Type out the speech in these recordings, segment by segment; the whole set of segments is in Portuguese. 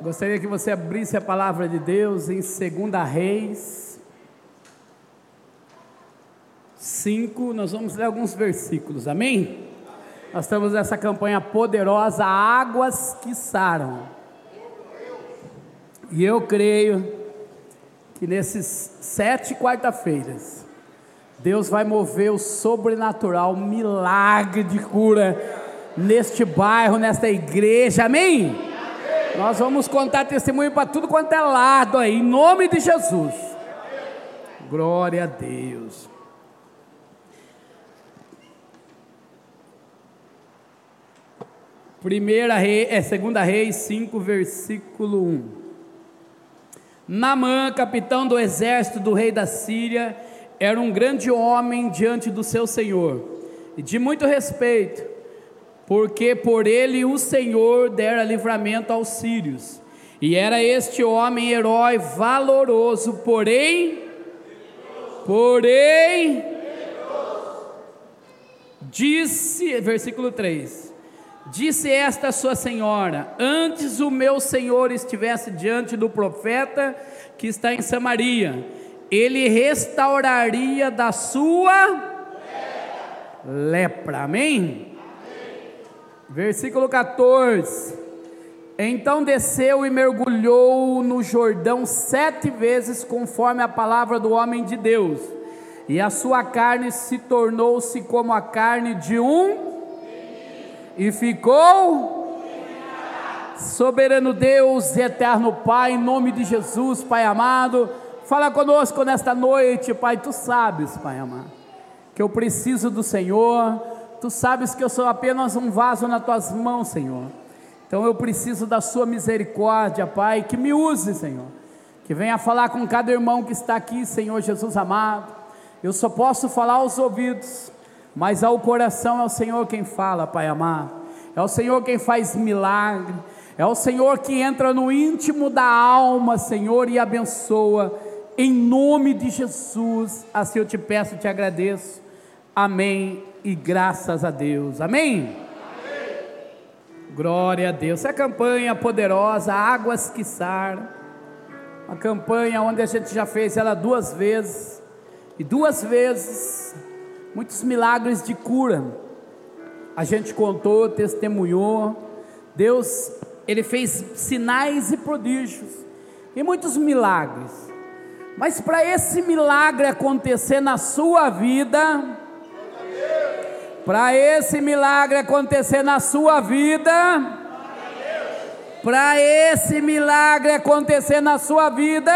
Gostaria que você abrisse a palavra de Deus em 2 Reis 5. Nós vamos ler alguns versículos, amém? Nós estamos nessa campanha poderosa, Águas que Saram. E eu creio que nesses sete quarta-feiras, Deus vai mover o sobrenatural, milagre de cura neste bairro, nesta igreja, amém? Nós vamos contar testemunho para tudo quanto é lado aí, em nome de Jesus. Glória a Deus. Primeira rei, é segunda reis 5, versículo 1. Namã, capitão do exército do rei da Síria, era um grande homem diante do seu senhor, e de muito respeito porque por ele o Senhor dera livramento aos sírios. E era este homem herói valoroso, porém, porém, disse, versículo 3: Disse esta sua senhora: Antes o meu senhor estivesse diante do profeta que está em Samaria, ele restauraria da sua lepra. Amém? Versículo 14: Então desceu e mergulhou no Jordão sete vezes, conforme a palavra do homem de Deus, e a sua carne se tornou-se como a carne de um, e ficou soberano Deus eterno Pai, em nome de Jesus, Pai amado, fala conosco nesta noite, Pai, tu sabes, Pai amado, que eu preciso do Senhor Tu sabes que eu sou apenas um vaso nas tuas mãos, Senhor. Então eu preciso da Sua misericórdia, Pai, que me use, Senhor. Que venha falar com cada irmão que está aqui, Senhor Jesus amado. Eu só posso falar aos ouvidos, mas ao coração é o Senhor quem fala, Pai amado. É o Senhor quem faz milagre. É o Senhor que entra no íntimo da alma, Senhor, e abençoa. Em nome de Jesus, assim eu te peço e te agradeço. Amém e graças a Deus. Amém? Amém. Glória a Deus. Essa campanha poderosa, Águas que Saram, uma campanha onde a gente já fez ela duas vezes, e duas vezes, muitos milagres de cura. A gente contou, testemunhou. Deus, Ele fez sinais e prodígios, e muitos milagres. Mas para esse milagre acontecer na sua vida, para esse milagre acontecer na sua vida, para esse milagre acontecer na sua vida,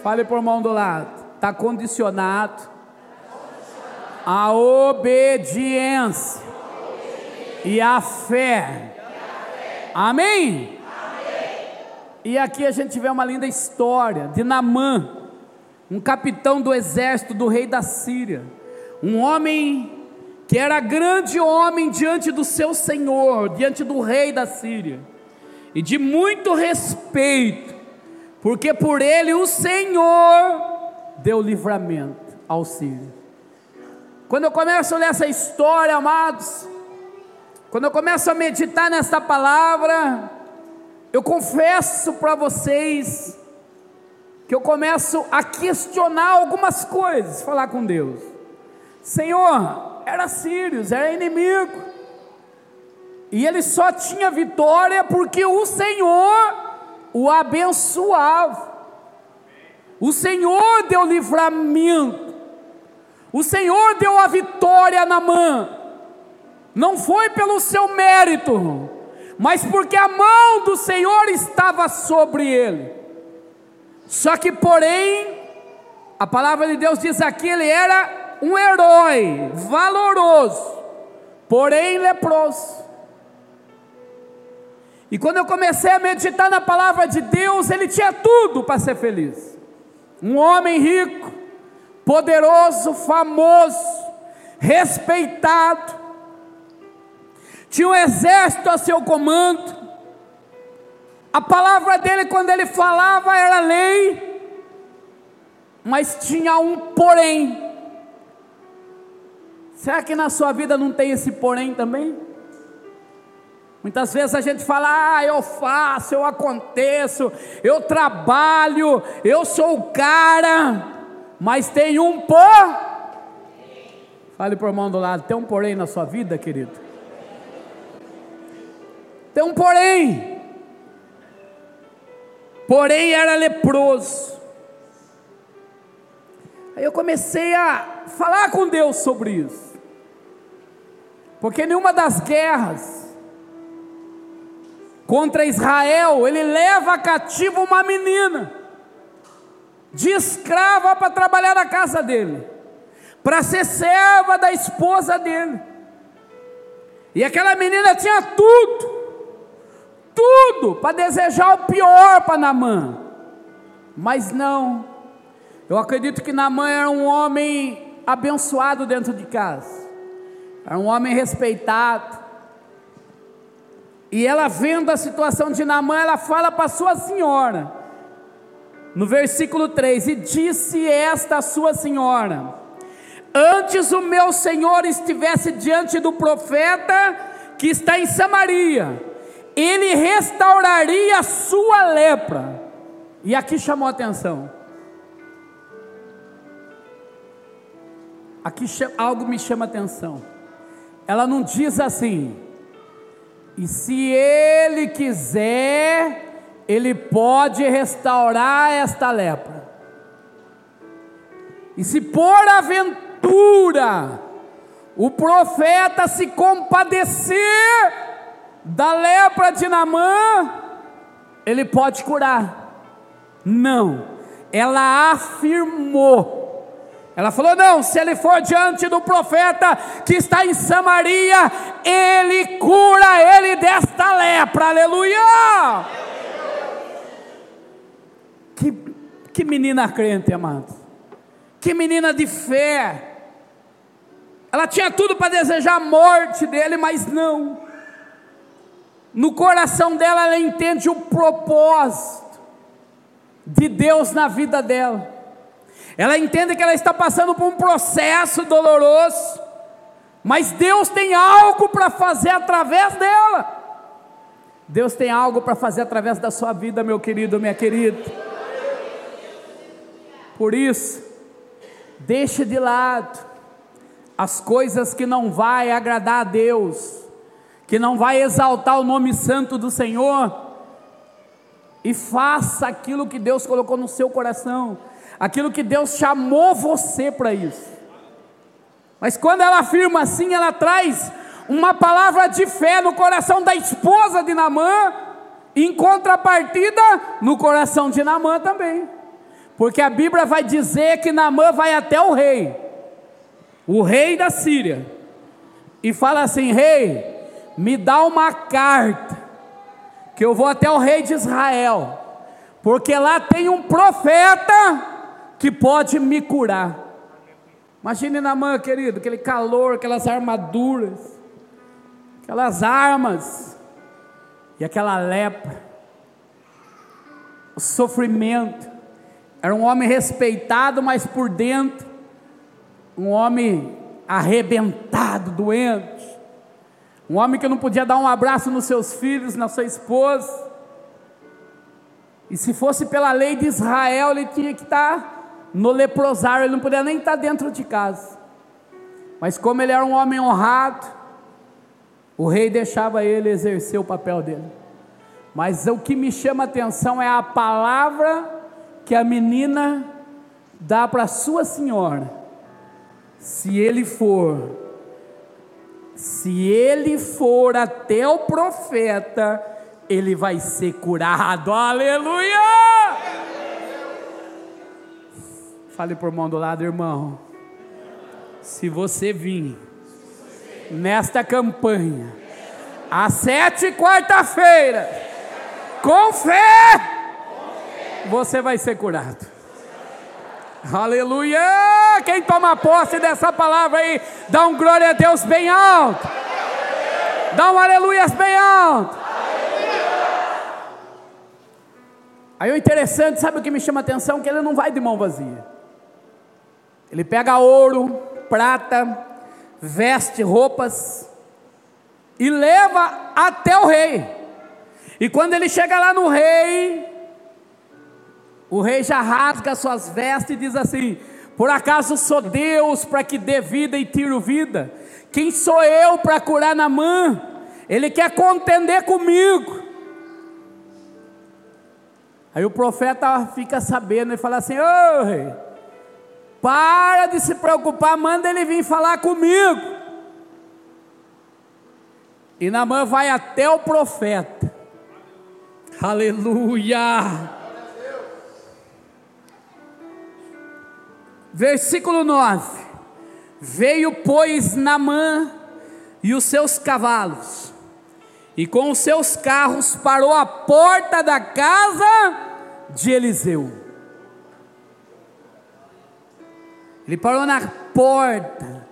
fale por mão do lado, está condicionado a obediência e a fé. Amém? E aqui a gente vê uma linda história de Namã, um capitão do exército do rei da Síria um homem que era grande homem diante do seu senhor, diante do rei da Síria, e de muito respeito, porque por ele o Senhor deu livramento ao Sírio. Quando eu começo a ler essa história, amados, quando eu começo a meditar nessa palavra, eu confesso para vocês que eu começo a questionar algumas coisas, falar com Deus. Senhor, era Sírios, era inimigo. E ele só tinha vitória porque o Senhor o abençoava. O Senhor deu livramento. O Senhor deu a vitória na mão. Não foi pelo seu mérito, mas porque a mão do Senhor estava sobre ele. Só que, porém, a palavra de Deus diz aqui: ele era um herói valoroso, porém leproso. E quando eu comecei a meditar na palavra de Deus, ele tinha tudo para ser feliz. Um homem rico, poderoso, famoso, respeitado, tinha um exército a seu comando. A palavra dele, quando ele falava, era lei, mas tinha um porém. Será que na sua vida não tem esse porém também? Muitas vezes a gente fala, ah, eu faço, eu aconteço, eu trabalho, eu sou o cara, mas tem um por. Fale por mão do lado, tem um porém na sua vida, querido? Tem um porém. Porém era leproso. Aí eu comecei a falar com Deus sobre isso. Porque nenhuma das guerras contra Israel, ele leva cativo uma menina de escrava para trabalhar na casa dele, para ser serva da esposa dele. E aquela menina tinha tudo, tudo para desejar o pior para Namã, mas não. Eu acredito que Namã era um homem abençoado dentro de casa, era um homem respeitado. E ela vendo a situação de Namã, ela fala para sua senhora: no versículo 3: E disse esta sua senhora: Antes o meu senhor estivesse diante do profeta que está em Samaria, ele restauraria a sua lepra. E aqui chamou atenção. Aqui algo me chama a atenção. Ela não diz assim, e se ele quiser, ele pode restaurar esta lepra. E se por aventura o profeta se compadecer da lepra de Namã, ele pode curar. Não, ela afirmou. Ela falou: não, se ele for diante do profeta que está em Samaria, ele cura ele desta lepra, aleluia! Que, que menina crente, amado. Que menina de fé. Ela tinha tudo para desejar a morte dele, mas não. No coração dela, ela entende o propósito de Deus na vida dela. Ela entende que ela está passando por um processo doloroso, mas Deus tem algo para fazer através dela. Deus tem algo para fazer através da sua vida, meu querido, minha querida. Por isso, deixe de lado as coisas que não vai agradar a Deus, que não vai exaltar o nome santo do Senhor, e faça aquilo que Deus colocou no seu coração, aquilo que Deus chamou você para isso. Mas quando ela afirma assim, ela traz uma palavra de fé no coração da esposa de Namã, em contrapartida no coração de Namã também. Porque a Bíblia vai dizer que Naamã vai até o rei, o rei da Síria, e fala assim: Rei, me dá uma carta, que eu vou até o rei de Israel, porque lá tem um profeta que pode me curar. Imagine Naamã, querido, aquele calor, aquelas armaduras, aquelas armas, e aquela lepra, o sofrimento. Era um homem respeitado, mas por dentro, um homem arrebentado, doente. Um homem que não podia dar um abraço nos seus filhos, na sua esposa. E se fosse pela lei de Israel, ele tinha que estar no leprosário, ele não podia nem estar dentro de casa. Mas como ele era um homem honrado, o rei deixava ele exercer o papel dele. Mas o que me chama a atenção é a palavra que a menina dá para sua senhora, se ele for, se ele for até o profeta, ele vai ser curado, aleluia! Fale por mão do lado, irmão. Se você vir nesta campanha, às sete quarta-feira, com fé, você vai ser curado. Aleluia! Quem toma posse dessa palavra aí, dá um glória a Deus bem alto. Dá um aleluia bem alto. Aí o interessante, sabe o que me chama a atenção? Que ele não vai de mão vazia. Ele pega ouro, prata, veste roupas e leva até o rei. E quando ele chega lá no rei, o rei já rasga suas vestes e diz assim: Por acaso sou Deus para que dê vida e tiro vida? Quem sou eu para curar Namã? Ele quer contender comigo. Aí o profeta fica sabendo e fala assim: Ô rei, para de se preocupar, manda ele vir falar comigo. E Namã vai até o profeta. Aleluia. Versículo 9: Veio, pois, Namã e os seus cavalos, e com os seus carros parou à porta da casa de Eliseu. Ele parou na porta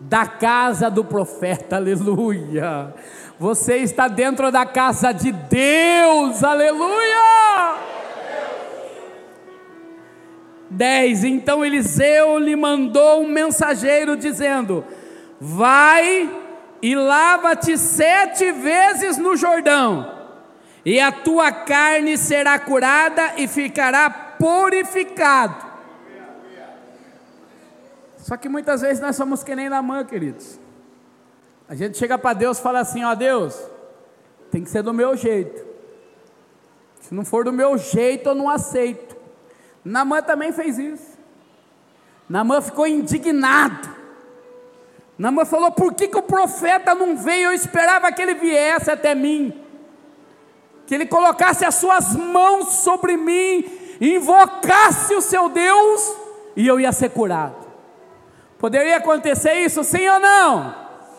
da casa do profeta, aleluia. Você está dentro da casa de Deus, aleluia. 10: Então Eliseu lhe mandou um mensageiro dizendo: Vai e lava-te sete vezes no Jordão, e a tua carne será curada e ficará purificado. Só que muitas vezes nós somos que nem mão, queridos. A gente chega para Deus e fala assim: Ó Deus, tem que ser do meu jeito. Se não for do meu jeito, eu não aceito. Namã também fez isso. Namã ficou indignado. Namã falou: por que, que o profeta não veio? Eu esperava que ele viesse até mim, que ele colocasse as suas mãos sobre mim, invocasse o seu Deus, e eu ia ser curado. Poderia acontecer isso, sim ou não?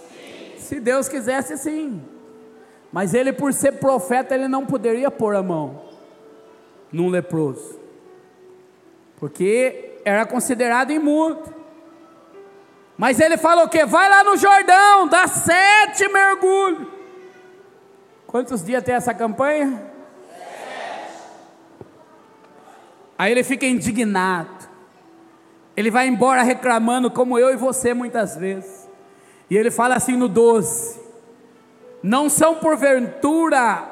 Sim. Se Deus quisesse, sim. Mas ele, por ser profeta, ele não poderia pôr a mão num leproso porque era considerado imundo. Mas ele falou que vai lá no Jordão, dá sete mergulhos. Quantos dias tem essa campanha? Aí ele fica indignado. Ele vai embora reclamando, como eu e você muitas vezes. E ele fala assim no 12: Não são porventura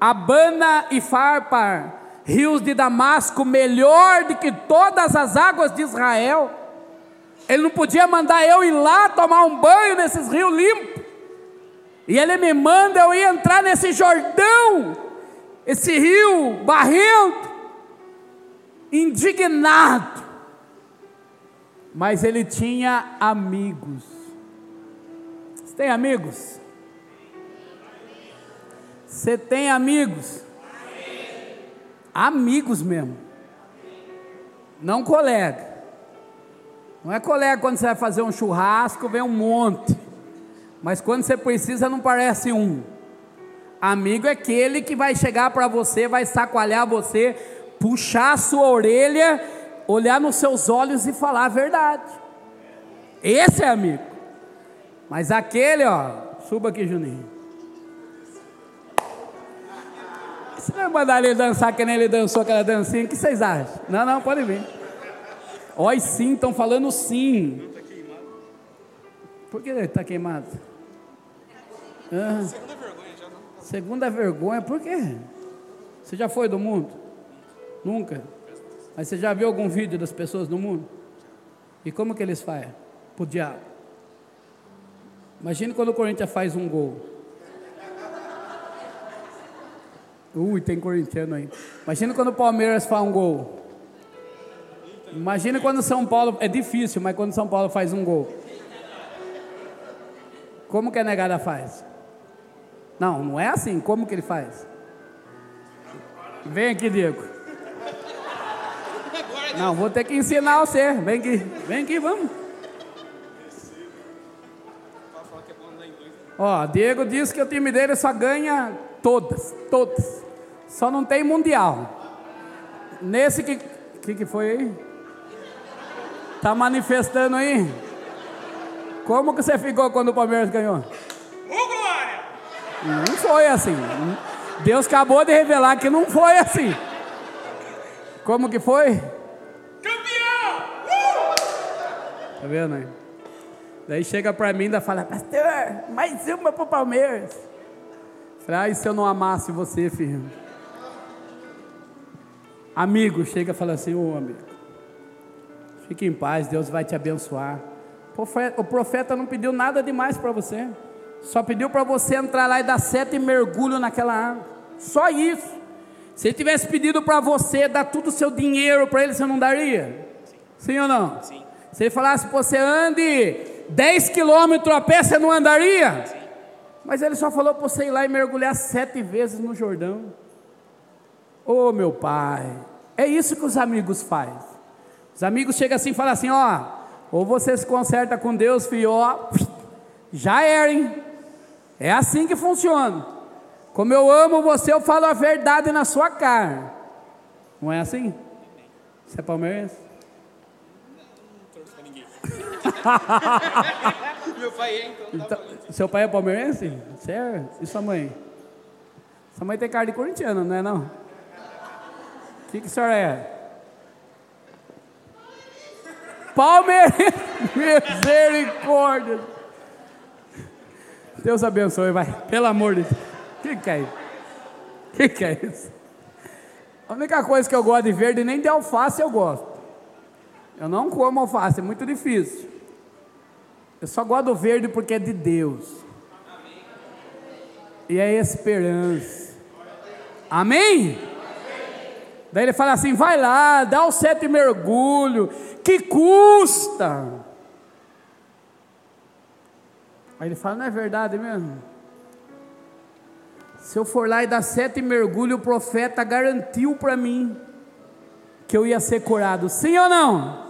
Abana e Farpar rios de Damasco melhor do que todas as águas de Israel. Ele não podia mandar eu ir lá tomar um banho nesses rios limpos. E ele me manda eu ir entrar nesse Jordão, esse rio barrento, indignado. Mas ele tinha amigos. Você tem amigos? Você tem amigos? Amigos mesmo. Não colega. Não é colega quando você vai fazer um churrasco, vem um monte. Mas quando você precisa, não parece um. Amigo é aquele que vai chegar para você, vai sacoalhar você, puxar a sua orelha, olhar nos seus olhos e falar a verdade. Esse é amigo. Mas aquele, ó, suba aqui, Juninho. Você vai mandar ele dançar que nem ele dançou aquela dancinha? O que vocês acham? Não, não, pode vir. Oi, sim, estão falando sim. Por que ele está queimado? Ah. Segunda vergonha já. Segunda vergonha, por quê? Você já foi do mundo? Nunca? Mas você já viu algum vídeo das pessoas do mundo? E como que eles fazem? Pro diabo. Imagine quando o Corinthians faz um gol. Ui, tem corintiano aí. Imagina quando o Palmeiras faz um gol. Imagina quando o São Paulo. É difícil, mas quando o São Paulo faz um gol. Como que a negada faz? Não, não é assim. Como que ele faz? Vem aqui, Diego. Não, vou ter que ensinar você. Vem aqui, vem aqui, vamos. Ó, Diego disse que o time dele só ganha todas, todas. Só não tem mundial. Nesse que que, que foi aí? Tá manifestando aí? Como que você ficou quando o Palmeiras ganhou? Não foi assim. Deus acabou de revelar que não foi assim. Como que foi? Tá vendo aí? Daí chega para mim e fala, pastor, mais uma pro Palmeiras. Falei, ah, se eu não amasse você, filho? Amigo, chega e fala assim, ô oh, amigo, fique em paz, Deus vai te abençoar. O profeta não pediu nada demais para você. Só pediu para você entrar lá e dar sete mergulhos naquela água. Só isso. Se ele tivesse pedido para você dar todo o seu dinheiro para ele, você não daria? Sim, Sim ou não? Sim. Se ele falasse para você ande 10 quilômetros a pé, você não andaria? Mas ele só falou para você ir lá e mergulhar sete vezes no Jordão. Oh, meu pai, é isso que os amigos fazem. Os amigos chegam assim e falam assim: ó, ou você se conserta com Deus, filho, ó, já era, hein? É assim que funciona. Como eu amo você, eu falo a verdade na sua cara. Não é assim? Você é palmeirense? Não ninguém. Meu pai é, então. Tá então seu pai é palmeirense? Sério? E sua mãe? Sua mãe tem cara de corintiano, não é não? O que, que a senhora é? Palmeirense! Misericórdia! Deus abençoe, vai. Pelo amor de Deus. O que, que é isso? O que, que é isso? A única coisa que eu gosto de verde, nem de alface eu gosto. Eu não como alface, é muito difícil. Eu só gosto do verde porque é de Deus. E é esperança. Amém? Daí ele fala assim: vai lá, dá o sete mergulho, que custa? Aí ele fala: Não é verdade mesmo? Se eu for lá e dar sete mergulhos, o profeta garantiu para mim que eu ia ser curado. Sim ou não?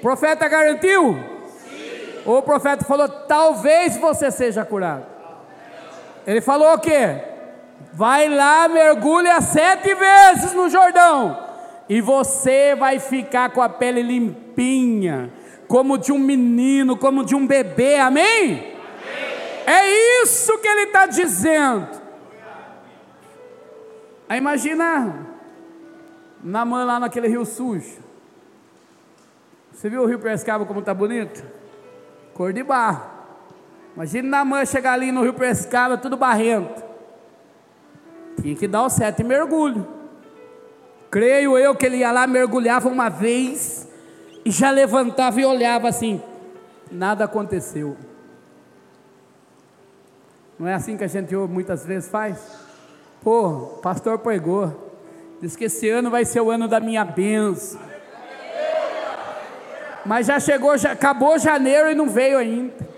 Profeta garantiu? Sim. O profeta falou: Talvez você seja curado. Ele falou o quê? Vai lá, mergulha sete vezes no Jordão, e você vai ficar com a pele limpinha como de um menino, como de um bebê, amém? amém. É isso que ele está dizendo. Aí imagina mão lá naquele rio sujo. Você viu o rio Prescaba como está bonito? Cor de barro. Imagina mão chegar ali no rio Prescaba, tudo barrento. Tinha que dar o sete mergulho. Creio eu que ele ia lá, mergulhava uma vez e já levantava e olhava assim, nada aconteceu. Não é assim que a gente muitas vezes faz? Pô, pastor pregou, diz que esse ano vai ser o ano da minha benção. Mas já chegou, já acabou janeiro e não veio ainda.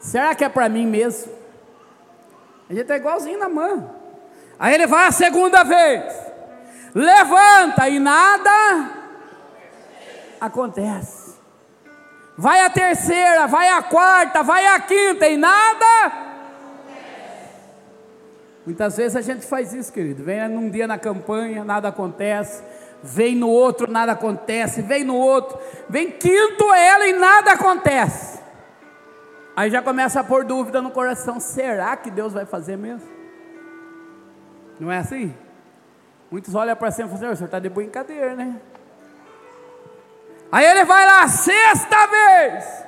Será que é para mim mesmo? A gente é igualzinho na mão. Aí ele vai a segunda vez, levanta e nada acontece. Vai a terceira, vai a quarta, vai a quinta e nada. Muitas vezes a gente faz isso, querido. Vem num dia na campanha, nada acontece. Vem no outro, nada acontece. Vem no outro, vem quinto ela e nada acontece. Aí já começa a pôr dúvida no coração: será que Deus vai fazer mesmo? Não é assim? Muitos olham para cima e falam: assim, o senhor está de brincadeira, né? Aí ele vai lá, sexta vez.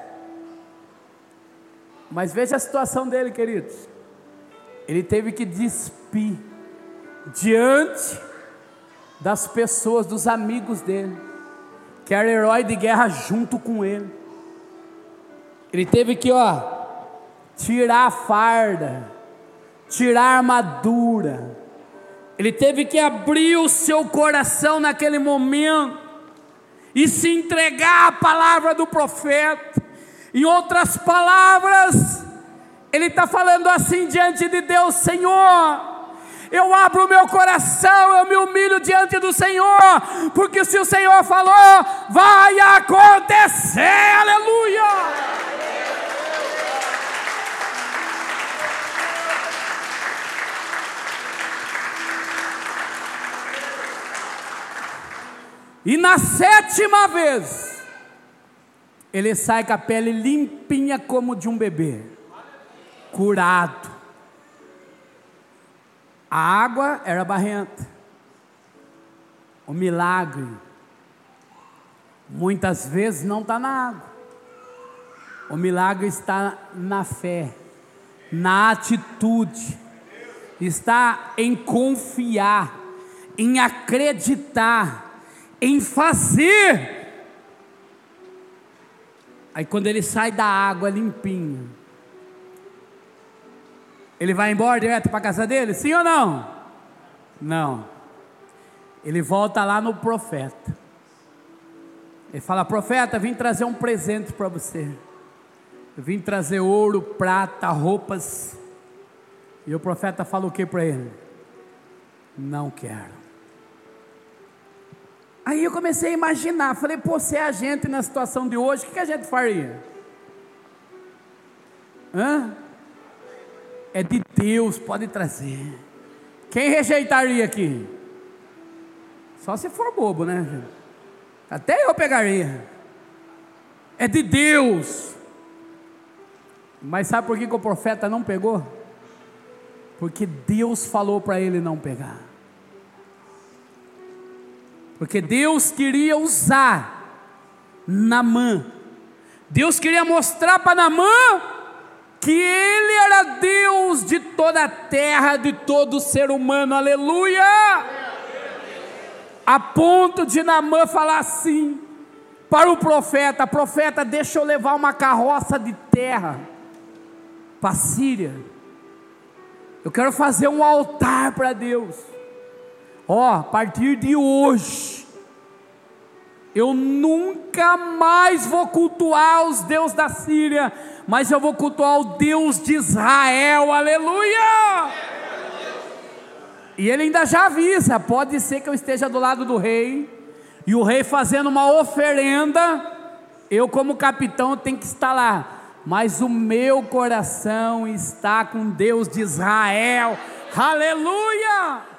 Mas veja a situação dele, queridos. Ele teve que despir diante das pessoas, dos amigos dele, que era herói de guerra junto com ele. Ele teve que, ó, tirar a farda, tirar a armadura. Ele teve que abrir o seu coração naquele momento e se entregar à palavra do profeta. Em outras palavras, ele está falando assim diante de Deus: Senhor, eu abro o meu coração, eu me humilho diante do Senhor, porque se o Senhor falou, vai acontecer, aleluia. E na sétima vez, ele sai com a pele limpinha como de um bebê, curado. A água era barrenta. O milagre, muitas vezes não está na água. O milagre está na fé, na atitude, está em confiar, em acreditar, em fazer. Aí quando ele sai da água limpinho, ele vai embora direto para a casa dele? Sim ou não? Não. Ele volta lá no profeta. Ele fala: Profeta, vim trazer um presente para você. Eu vim trazer ouro, prata, roupas. E o profeta fala o que para ele? Não quero. Aí eu comecei a imaginar, falei, pô, se é a gente na situação de hoje, o que, que a gente faria? Hã? É de Deus, pode trazer. Quem rejeitaria aqui? Só se for bobo, né? Até eu pegaria. É de Deus. Mas sabe por que, que o profeta não pegou? Porque Deus falou para ele não pegar. Porque Deus queria usar Namã. Deus queria mostrar para Namã que ele era Deus de toda a terra, de todo ser humano. Aleluia! A ponto de Namã falar assim para o profeta: Profeta, deixa eu levar uma carroça de terra para a Síria. Eu quero fazer um altar para Deus. Ó, oh, a partir de hoje, eu nunca mais vou cultuar os deuses da Síria, mas eu vou cultuar o Deus de Israel. Aleluia! E ele ainda já avisa: pode ser que eu esteja do lado do rei, e o rei fazendo uma oferenda, eu, como capitão, tenho que estar lá, mas o meu coração está com Deus de Israel, aleluia!